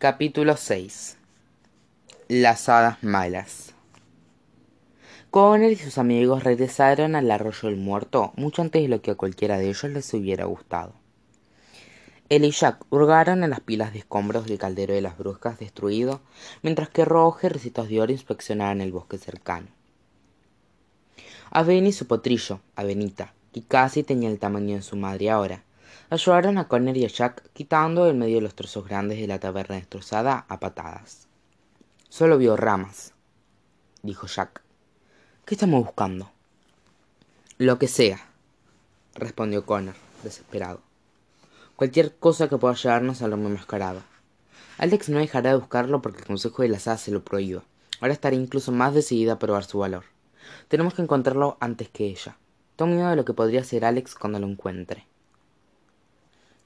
Capítulo 6 Las hadas malas Connor y sus amigos regresaron al arroyo del muerto mucho antes de lo que a cualquiera de ellos les hubiera gustado. Él y Jack hurgaron en las pilas de escombros del caldero de las bruscas destruido, mientras que Roger y Recitos de Oro inspeccionaban el bosque cercano. A Ben y su potrillo, a Benita, que casi tenía el tamaño de su madre ahora, ayudaron a Connor y a Jack quitando en medio de los trozos grandes de la taberna destrozada a patadas. Solo vio ramas, dijo Jack. ¿Qué estamos buscando? Lo que sea, respondió Connor, desesperado. Cualquier cosa que pueda llevarnos al hombre mascarado. Alex no dejará de buscarlo porque el Consejo de las Hadas se lo prohíba. Ahora estará incluso más decidida a probar su valor. Tenemos que encontrarlo antes que ella. Tengo miedo de lo que podría ser Alex cuando lo encuentre.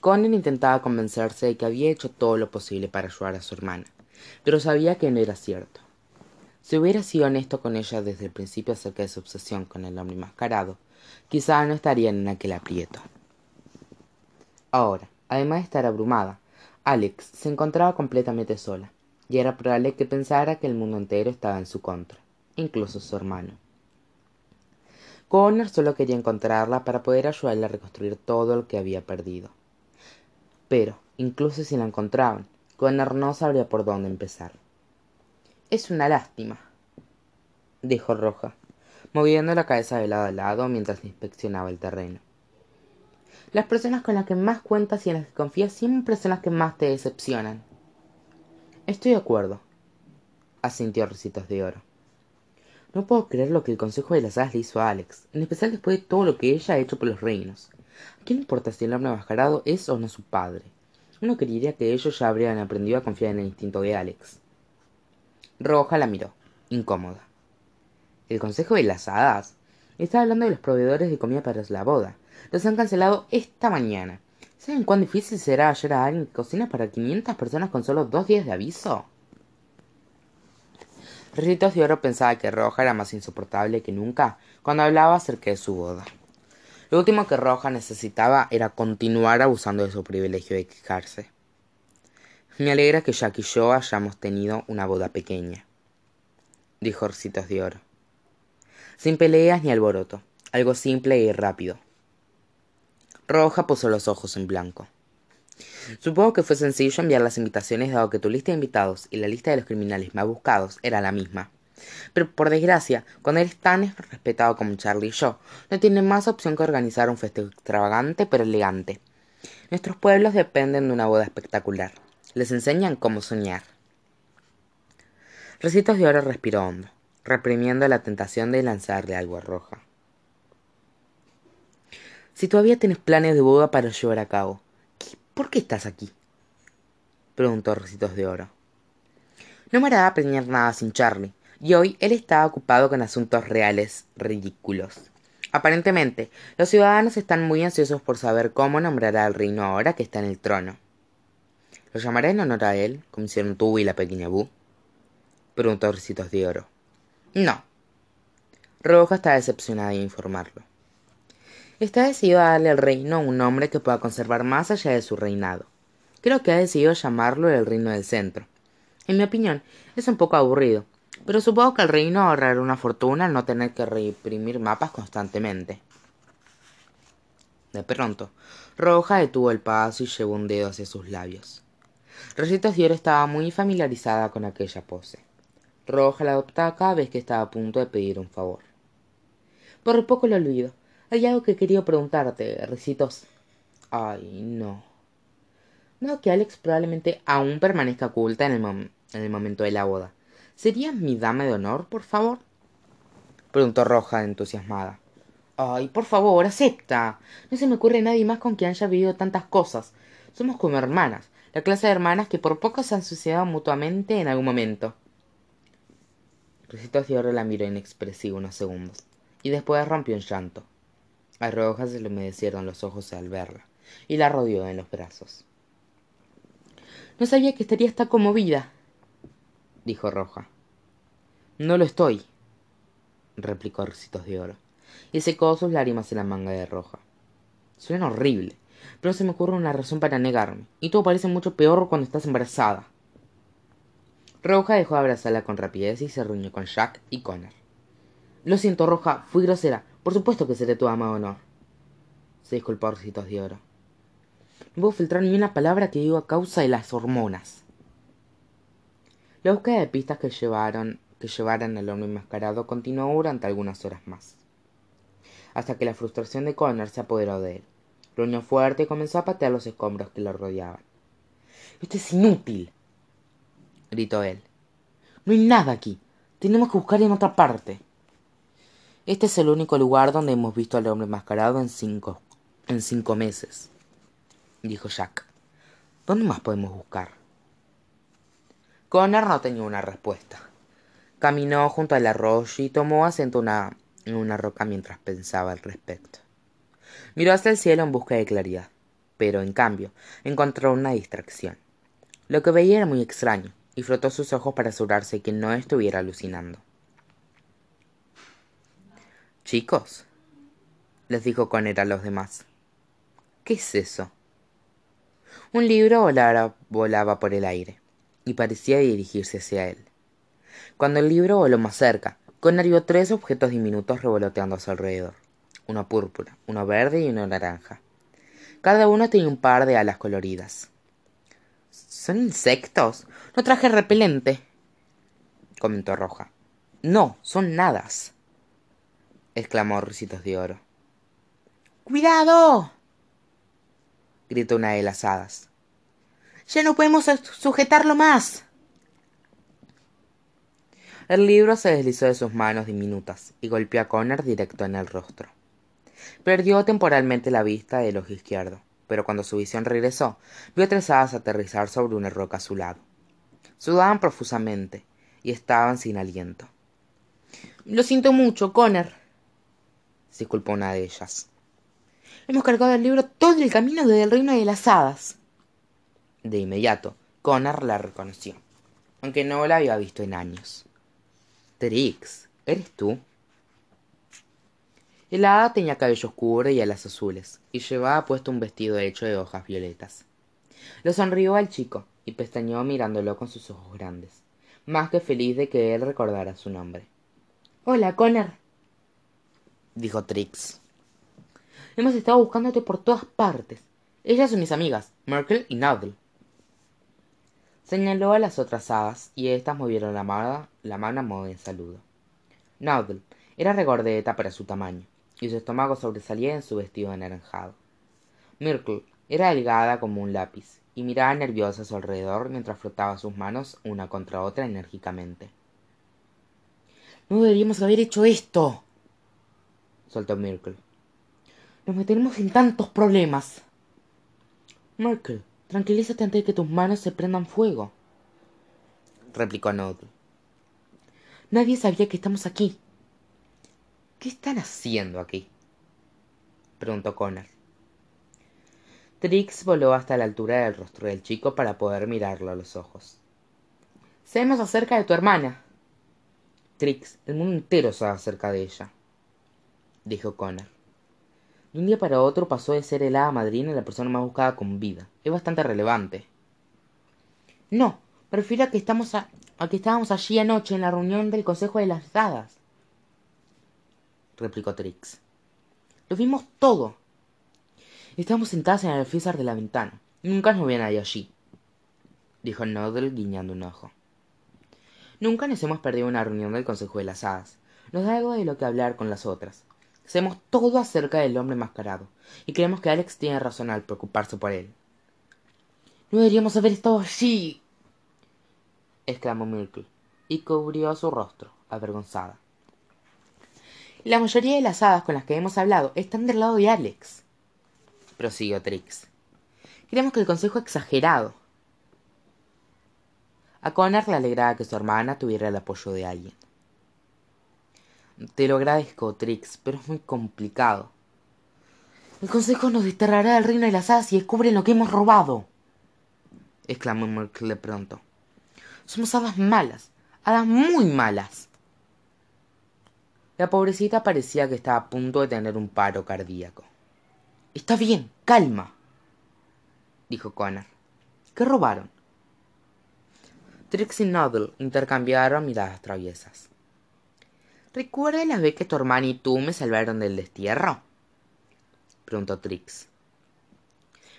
Conan intentaba convencerse de que había hecho todo lo posible para ayudar a su hermana, pero sabía que no era cierto. Si hubiera sido honesto con ella desde el principio acerca de su obsesión con el hombre mascarado, quizá no estarían en aquel aprieto. Ahora, además de estar abrumada, Alex se encontraba completamente sola, y era probable que pensara que el mundo entero estaba en su contra, incluso su hermano. Connor solo quería encontrarla para poder ayudarle a reconstruir todo lo que había perdido. Pero, incluso si la encontraban, Connor no sabría por dónde empezar. Es una lástima, dijo Roja, moviendo la cabeza de lado a lado mientras inspeccionaba el terreno. Las personas con las que más cuentas y en las que confías siempre son las que más te decepcionan. Estoy de acuerdo, asintió Recitos de Oro. No puedo creer lo que el Consejo de las Hadas le hizo a Alex, en especial después de todo lo que ella ha hecho por los reinos. ¿A quién importa si el hombre mascarado es o no su padre? Uno creería que ellos ya habrían aprendido a confiar en el instinto de Alex. Roja la miró, incómoda. ¿El Consejo de las Hadas? Está hablando de los proveedores de comida para la boda. Los han cancelado esta mañana. ¿Saben cuán difícil será hallar a alguien que cocina para 500 personas con solo dos días de aviso? Ricitos de Oro pensaba que Roja era más insoportable que nunca cuando hablaba acerca de su boda. Lo último que Roja necesitaba era continuar abusando de su privilegio de quejarse. Me alegra que Jack y yo hayamos tenido una boda pequeña, dijo Ricitos de Oro. Sin peleas ni alboroto, algo simple y rápido. Roja puso los ojos en blanco. Supongo que fue sencillo enviar las invitaciones dado que tu lista de invitados y la lista de los criminales más buscados era la misma. Pero por desgracia, cuando eres tan respetado como Charlie y yo, no tienes más opción que organizar un festejo extravagante pero elegante. Nuestros pueblos dependen de una boda espectacular. Les enseñan cómo soñar. Recitos de Oro respiró hondo, reprimiendo la tentación de lanzarle algo Roja. Si todavía tienes planes de boda para llevar a cabo, ¿por qué estás aquí? preguntó Recitos de Oro. No me hará aprender nada sin Charlie, y hoy él estaba ocupado con asuntos reales ridículos. Aparentemente, los ciudadanos están muy ansiosos por saber cómo nombrará al reino ahora que está en el trono. ¿Lo llamará en honor a él, como hicieron tú y la pequeña Bu? preguntó Recitos de Oro. No. Roja está decepcionada de informarlo. Está decidido a darle al reino un nombre que pueda conservar más allá de su reinado. Creo que ha decidido llamarlo el reino del centro. En mi opinión, es un poco aburrido, pero supongo que el reino ahorrará una fortuna al no tener que reimprimir mapas constantemente. De pronto, Roja detuvo el paso y llevó un dedo hacia sus labios. Rosita Oro estaba muy familiarizada con aquella pose. Roja la adoptaba cada vez que estaba a punto de pedir un favor. Por poco lo olvido. Hay algo que quería preguntarte, Ricitos. Ay, no. No que Alex probablemente aún permanezca oculta en el, en el momento de la boda. ¿Sería mi dama de honor, por favor? Preguntó Roja, entusiasmada. Ay, por favor, acepta. No se me ocurre nadie más con quien haya vivido tantas cosas. Somos como hermanas, la clase de hermanas que por poco se han suicidado mutuamente en algún momento. Ricitos de Oro la miró inexpresivo unos segundos, y después rompió en llanto. A Roja se le humedecieron los ojos al verla, y la rodeó en los brazos. No sabía que estaría tan conmovida, dijo Roja. No lo estoy, replicó Ricitos de Oro, y secó sus lágrimas en la manga de Roja. Suena horrible, pero se me ocurre una razón para negarme, y todo parece mucho peor cuando estás embarazada. Roja dejó de abrazarla con rapidez y se reunió con Jack y Connor. Lo siento, Roja, fui grosera. Por supuesto que seré tu ama o no. Se disculpó Ricitos de Oro. No puedo filtrar ni una palabra que diga a causa de las hormonas. La búsqueda de pistas que llevaron que llevaran al hombre enmascarado continuó durante algunas horas más, hasta que la frustración de Connor se apoderó de él. Gruñó fuerte y comenzó a patear los escombros que lo rodeaban. Esto es inútil, gritó él. No hay nada aquí. Tenemos que buscar en otra parte. Este es el único lugar donde hemos visto al hombre enmascarado en cinco, en cinco meses, dijo Jack. ¿Dónde más podemos buscar? Connor no tenía una respuesta. Caminó junto al arroyo y tomó asiento en una roca mientras pensaba al respecto. Miró hacia el cielo en busca de claridad, pero en cambio encontró una distracción. Lo que veía era muy extraño, y frotó sus ojos para asegurarse que no estuviera alucinando. Chicos, les dijo Conner a los demás, ¿qué es eso? Un libro volaba por el aire, y parecía dirigirse hacia él. Cuando el libro voló más cerca, Connor vio tres objetos diminutos revoloteando a su alrededor. Uno púrpura, uno verde y uno naranja. Cada uno tenía un par de alas coloridas. ¿Son insectos? No traje repelente, comentó Roja. No, son nadas, exclamó Ricitos de Oro. ¡Cuidado! gritó una de las hadas. Ya no podemos sujetarlo más. El libro se deslizó de sus manos diminutas y golpeó a Connor directo en el rostro. Perdió temporalmente la vista del ojo izquierdo, pero cuando su visión regresó, vio tres hadas aterrizar sobre una roca a su lado. Sudaban profusamente y estaban sin aliento. Lo siento mucho, Connor, se disculpó una de ellas. Hemos cargado el libro todo el camino desde el reino de las hadas. De inmediato, Connor la reconoció, aunque no la había visto en años. Trix, ¿eres tú? El hada tenía cabello oscuro y alas azules, y llevaba puesto un vestido hecho de hojas violetas. Le sonrió al chico, y pestañeó mirándolo con sus ojos grandes, más que feliz de que él recordara su nombre. Hola, Connor, dijo Trix. Hemos estado buscándote por todas partes. Ellas son mis amigas, Merkel y. Señaló a las otras hadas y éstas movieron la mano, la mano a modo de saludo. Noddle era regordeta para su tamaño, y su estómago sobresalía en su vestido anaranjado. Myrtle era delgada como un lápiz, y miraba nerviosa a su alrededor mientras frotaba sus manos una contra otra enérgicamente. No deberíamos haber hecho esto, soltó Myrtle. Nos meteremos en tantos problemas. Myrtle, tranquilízate antes de que tus manos se prendan fuego replicó Noddle. Nadie sabía que estamos aquí. ¿Qué están haciendo aquí? preguntó Connor. Trix voló hasta la altura del rostro del chico para poder mirarlo a los ojos. Sabemos acerca de tu hermana. Trix, el mundo entero sabe acerca de ella, dijo Connor. De un día para otro pasó de ser el hada madrina la persona más buscada con vida. Es bastante relevante. No, prefiero a que, estamos a, que estábamos allí anoche en la reunión del Consejo de las Hadas, replicó Trix. Lo vimos todo. Estábamos sentadas en el alféizar de la ventana. Nunca nos había nadie allí, dijo Noddle guiñando un ojo. Nunca nos hemos perdido una reunión del Consejo de las Hadas. Nos da algo de lo que hablar con las otras. Sabemos todo acerca del hombre mascarado, y creemos que Alex tiene razón al preocuparse por él. No deberíamos haber estado allí, exclamó Myrtle, y cubrió su rostro, avergonzada. La mayoría de las hadas con las que hemos hablado están del lado de Alex, prosiguió Trix. Creemos que el consejo es exagerado. A Connor le alegraba que su hermana tuviera el apoyo de alguien. Te lo agradezco, Trix, pero es muy complicado. El consejo nos desterrará del reino de las hadas y descubren lo que hemos robado. exclamó Merkel de pronto. Somos hadas malas, hadas muy malas. La pobrecita parecía que estaba a punto de tener un paro cardíaco. Está bien, calma, dijo Connor. ¿Qué robaron? Trix y Noddle intercambiaron miradas traviesas. ¿Recuerdas la vez que tu hermana y tú me salvaron del destierro? preguntó Trix.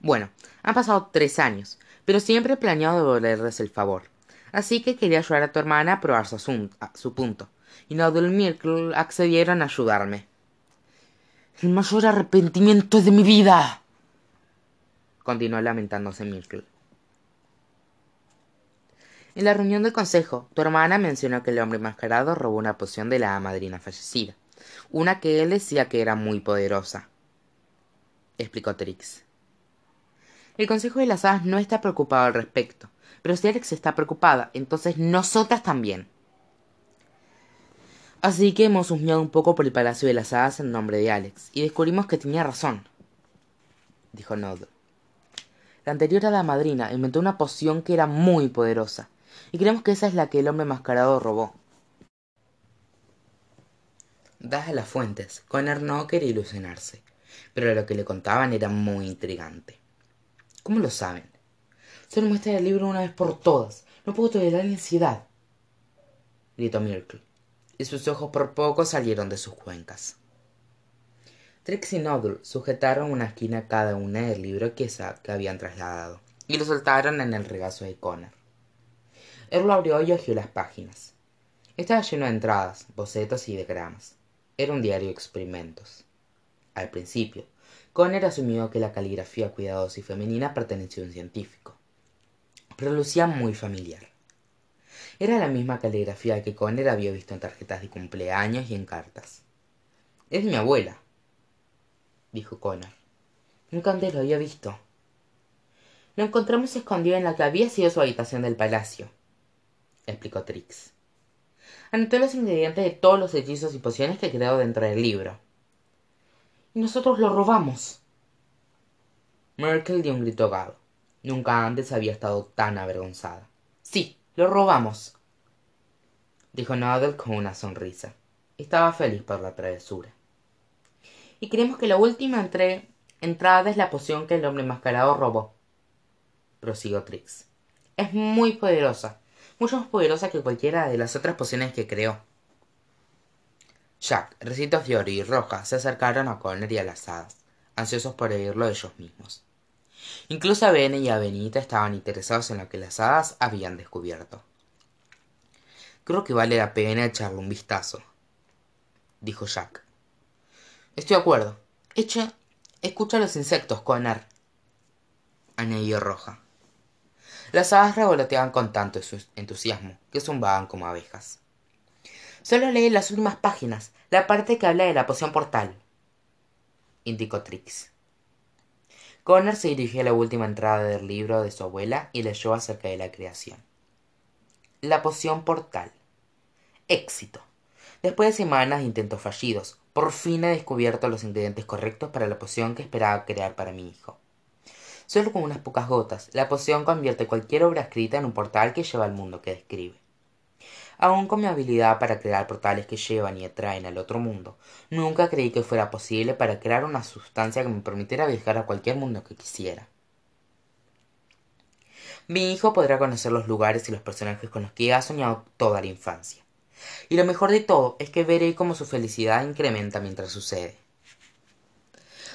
Bueno, han pasado tres años, pero siempre he planeado devolverles el favor. Así que quería ayudar a tu hermana a probar su, su punto. Y Noddle y Myrtle accedieron a ayudarme. El mayor arrepentimiento de mi vida. continuó lamentándose Myrtle. En la reunión del consejo, tu hermana mencionó que el hombre mascarado robó una poción de la madrina fallecida, una que él decía que era muy poderosa. Explicó Trix. El consejo de las hadas no está preocupado al respecto, pero si Alex está preocupada, entonces nosotras también. Así que hemos husmeado un poco por el palacio de las hadas en nombre de Alex, y descubrimos que tenía razón, dijo Nod. La anterior hada madrina inventó una poción que era muy poderosa, y creemos que esa es la que el hombre mascarado robó. Dadas las fuentes, Connor no quería ilusionarse, pero lo que le contaban era muy intrigante. ¿Cómo lo saben? Solo muestra el libro una vez por todas. No puedo tolerar la ansiedad. Gritó Myrtle, y sus ojos por poco salieron de sus cuencas. Trix y Noddle sujetaron una esquina cada una del libro que, que habían trasladado, y lo soltaron en el regazo de Connor. Él abrió y hojeó las páginas. Estaba lleno de entradas, bocetos y diagramas. Era un diario de experimentos. Al principio, Connor asumió que la caligrafía cuidadosa y femenina pertenecía a un científico, pero lucía muy familiar. Era la misma caligrafía que Connor había visto en tarjetas de cumpleaños y en cartas. Es mi abuela, dijo Connor. Nunca antes lo había visto. Lo encontramos escondido en la que había sido su habitación del palacio explicó Trix. Anotó los ingredientes de todos los hechizos y pociones que creó dentro del libro. Y nosotros lo robamos. Merkel dio un grito ahogado. Nunca antes había estado tan avergonzada. Sí, lo robamos, dijo Noddle con una sonrisa. Estaba feliz por la travesura. Y creemos que la última entrada es la poción que el hombre mascarado robó, prosiguió Trix. Es muy poderosa mucho más poderosa que cualquiera de las otras pociones que creó. Jack, Recito Fiori y Roja se acercaron a Connor y a las hadas, ansiosos por oírlo ellos mismos. Incluso Bene y Avenita estaban interesados en lo que las hadas habían descubierto. Creo que vale la pena echarle un vistazo, dijo Jack. Estoy de acuerdo. Echa, escucha a los insectos, Connor, añadió Roja. Las hadas revoloteaban con tanto entusiasmo que zumbaban como abejas. Solo lee las últimas páginas, la parte que habla de la poción portal, indicó Trix. Connor se dirigió a la última entrada del libro de su abuela y leyó acerca de la creación. La poción portal. Éxito. Después de semanas de intentos fallidos, por fin he descubierto los ingredientes correctos para la poción que esperaba crear para mi hijo. Solo con unas pocas gotas, la poción convierte cualquier obra escrita en un portal que lleva al mundo que describe. Aún con mi habilidad para crear portales que llevan y atraen al otro mundo, nunca creí que fuera posible para crear una sustancia que me permitiera viajar a cualquier mundo que quisiera. Mi hijo podrá conocer los lugares y los personajes con los que ha soñado toda la infancia. Y lo mejor de todo es que veré cómo su felicidad incrementa mientras sucede.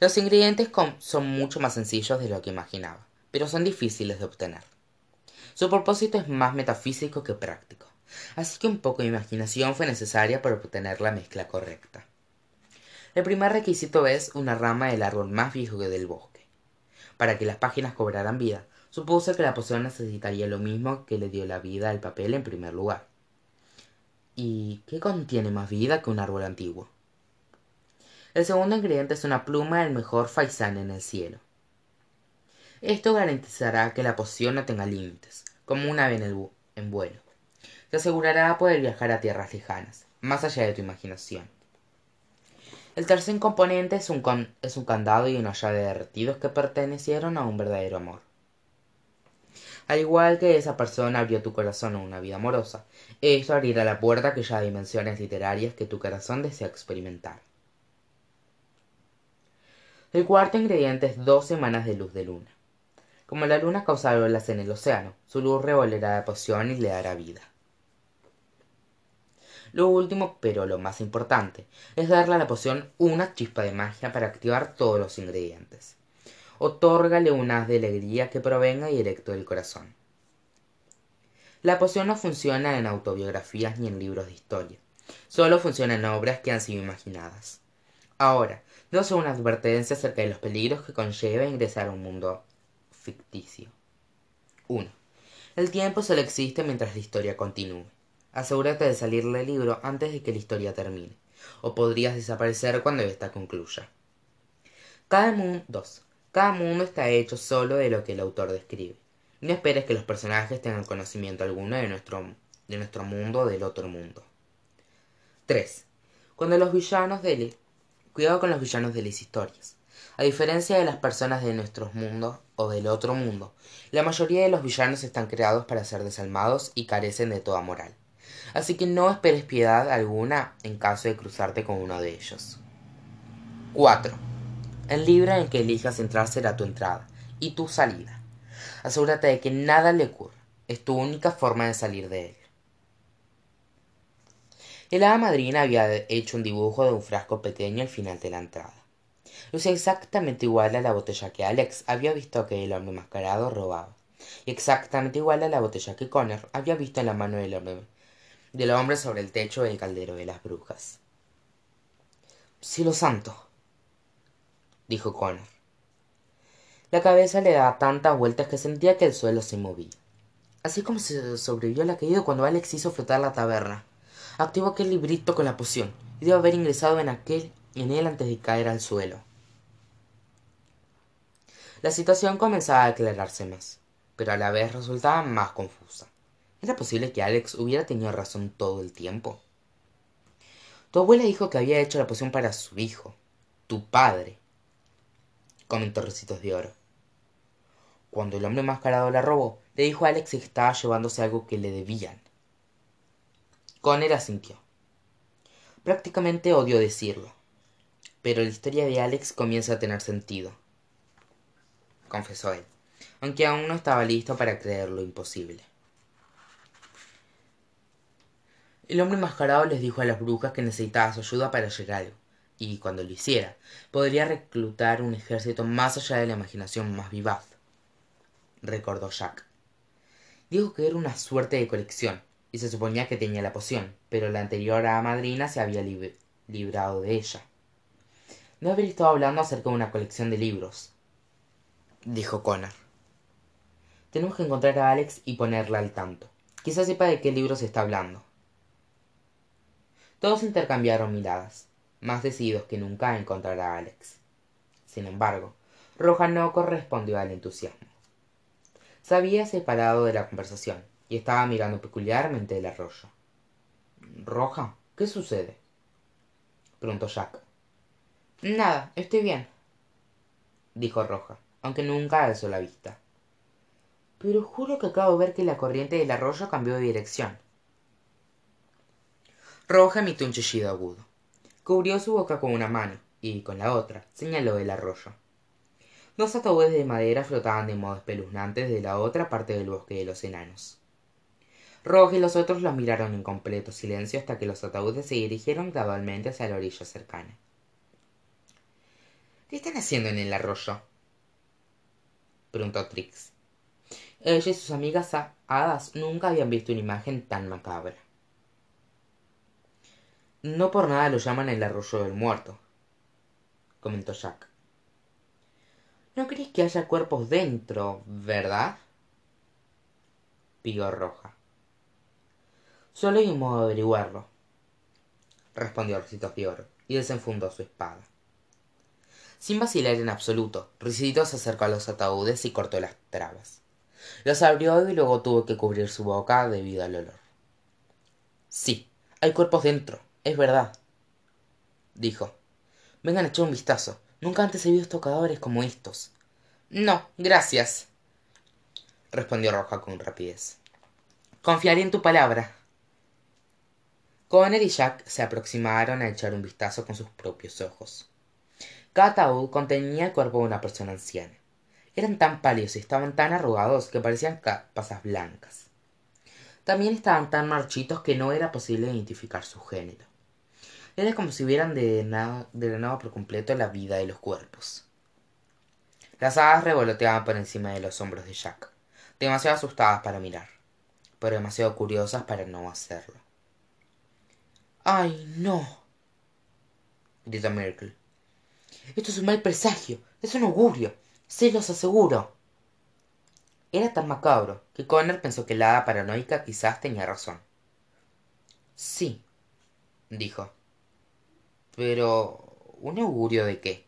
Los ingredientes son mucho más sencillos de lo que imaginaba, pero son difíciles de obtener. Su propósito es más metafísico que práctico, así que un poco de imaginación fue necesaria para obtener la mezcla correcta. El primer requisito es una rama del árbol más viejo que del bosque. Para que las páginas cobraran vida, supuse que la poción necesitaría lo mismo que le dio la vida al papel en primer lugar. ¿Y qué contiene más vida que un árbol antiguo? El segundo ingrediente es una pluma del mejor faisán en el cielo. Esto garantizará que la poción no tenga límites, como un ave en, en vuelo. Te asegurará poder viajar a tierras lejanas, más allá de tu imaginación. El tercer componente es un, es un candado y una llave derretidos que pertenecieron a un verdadero amor. Al igual que esa persona abrió tu corazón a una vida amorosa, esto abrirá la puerta a aquellas dimensiones literarias que tu corazón desea experimentar. El cuarto ingrediente es dos semanas de luz de luna. como la luna causa olas en el océano su luz revolverá la poción y le dará vida. Lo último pero lo más importante es darle a la poción una chispa de magia para activar todos los ingredientes. Otórgale un haz de alegría que provenga directo del corazón. La poción no funciona en autobiografías ni en libros de historia. Solo funciona en obras que han sido imaginadas. Ahora dos una advertencia acerca de los peligros que conlleva ingresar a un mundo ficticio 1. El tiempo solo existe mientras la historia continúe. Asegúrate de salir del libro antes de que la historia termine, o podrías desaparecer cuando ésta concluya. Cada mundo 2. Cada mundo está hecho solo de lo que el autor describe. No esperes que los personajes tengan conocimiento alguno de nuestro, de nuestro mundo o del otro mundo. 3. Cuando los villanos de Cuidado con los villanos de las historias. A diferencia de las personas de nuestros mundos o del otro mundo, la mayoría de los villanos están creados para ser desalmados y carecen de toda moral. Así que no esperes piedad alguna en caso de cruzarte con uno de ellos. 4. El libro en que elijas entrar será tu entrada y tu salida. Asegúrate de que nada le ocurra. Es tu única forma de salir de él. El hada madrina había hecho un dibujo de un frasco pequeño al final de la entrada lucía exactamente igual a la botella que Alex había visto que el hombre mascarado robaba, y exactamente igual a la botella que Connor había visto en la mano del hombre, del hombre sobre el techo del caldero de las brujas. Cielo santo, dijo Connor. La cabeza le daba tantas vueltas que sentía que el suelo se movía. Así como se sobrevivió la caída cuando Alex hizo flotar la taberna. Activó aquel librito con la poción y debe haber ingresado en aquel en él antes de caer al suelo. La situación comenzaba a aclararse más, pero a la vez resultaba más confusa. ¿Era posible que Alex hubiera tenido razón todo el tiempo? Tu abuela dijo que había hecho la poción para su hijo, tu padre, comentó Recitos de Oro. Cuando el hombre mascarado la robó, le dijo a Alex que estaba llevándose algo que le debían. Conner asintió. Prácticamente odio decirlo, pero la historia de Alex comienza a tener sentido confesó él, aunque aún no estaba listo para creer lo imposible. El hombre enmascarado les dijo a las brujas que necesitaba su ayuda para llegar algo, y cuando lo hiciera, podría reclutar un ejército más allá de la imaginación más vivaz. Recordó Jack. Dijo que era una suerte de colección, y se suponía que tenía la poción, pero la anterior a madrina se había librado de ella. No haber estado hablando acerca de una colección de libros, dijo Connor. Tenemos que encontrar a Alex y ponerla al tanto. Quizás sepa de qué libro se está hablando. Todos intercambiaron miradas, más decididos que nunca a encontrar a Alex. Sin embargo, Roja no correspondió al entusiasmo. Se había separado de la conversación y estaba mirando peculiarmente el arroyo. Roja, ¿qué sucede? preguntó Jack. Nada, estoy bien, dijo Roja aunque nunca alzó la vista. Pero juro que acabo de ver que la corriente del arroyo cambió de dirección. Roja emitió un chillido agudo. Cubrió su boca con una mano y, con la otra, señaló el arroyo. Dos ataúdes de madera flotaban de modo espeluznante desde la otra parte del bosque de los enanos. Roja y los otros los miraron en completo silencio hasta que los ataúdes se dirigieron gradualmente hacia la orilla cercana. ¿Qué están haciendo en el arroyo? preguntó Trix. Ella y sus amigas hadas nunca habían visto una imagen tan macabra. No por nada lo llaman el arroyo del muerto, comentó Jack. No crees que haya cuerpos dentro, ¿verdad? pidió Roja. Solo hay un modo de averiguarlo, respondió Ricitos de Oro, y desenfundó su espada. Sin vacilar en absoluto, Ricidito se acercó a los ataúdes y cortó las trabas. Los abrió y luego tuvo que cubrir su boca debido al olor. Sí, hay cuerpos dentro, es verdad, dijo. Vengan a echar un vistazo. Nunca antes he visto cadáveres como estos. No, gracias, respondió Roja con rapidez. Confiaré en tu palabra. Connor y Jack se aproximaron a echar un vistazo con sus propios ojos. Cada ataúd contenía el cuerpo de una persona anciana, eran tan pálidos y estaban tan arrugados que parecían pasas blancas. También estaban tan marchitos que no era posible identificar su género. Era como si hubieran drenado por completo la vida de los cuerpos. Las hadas revoloteaban por encima de los hombros de jack demasiado asustadas para mirar pero demasiado curiosas para no hacerlo ay no. Gritó Myrtle esto es un mal presagio es un augurio se los aseguro. Era tan macabro que Connor pensó que la hada paranoica quizás tenía razón. Sí dijo. Pero un augurio de qué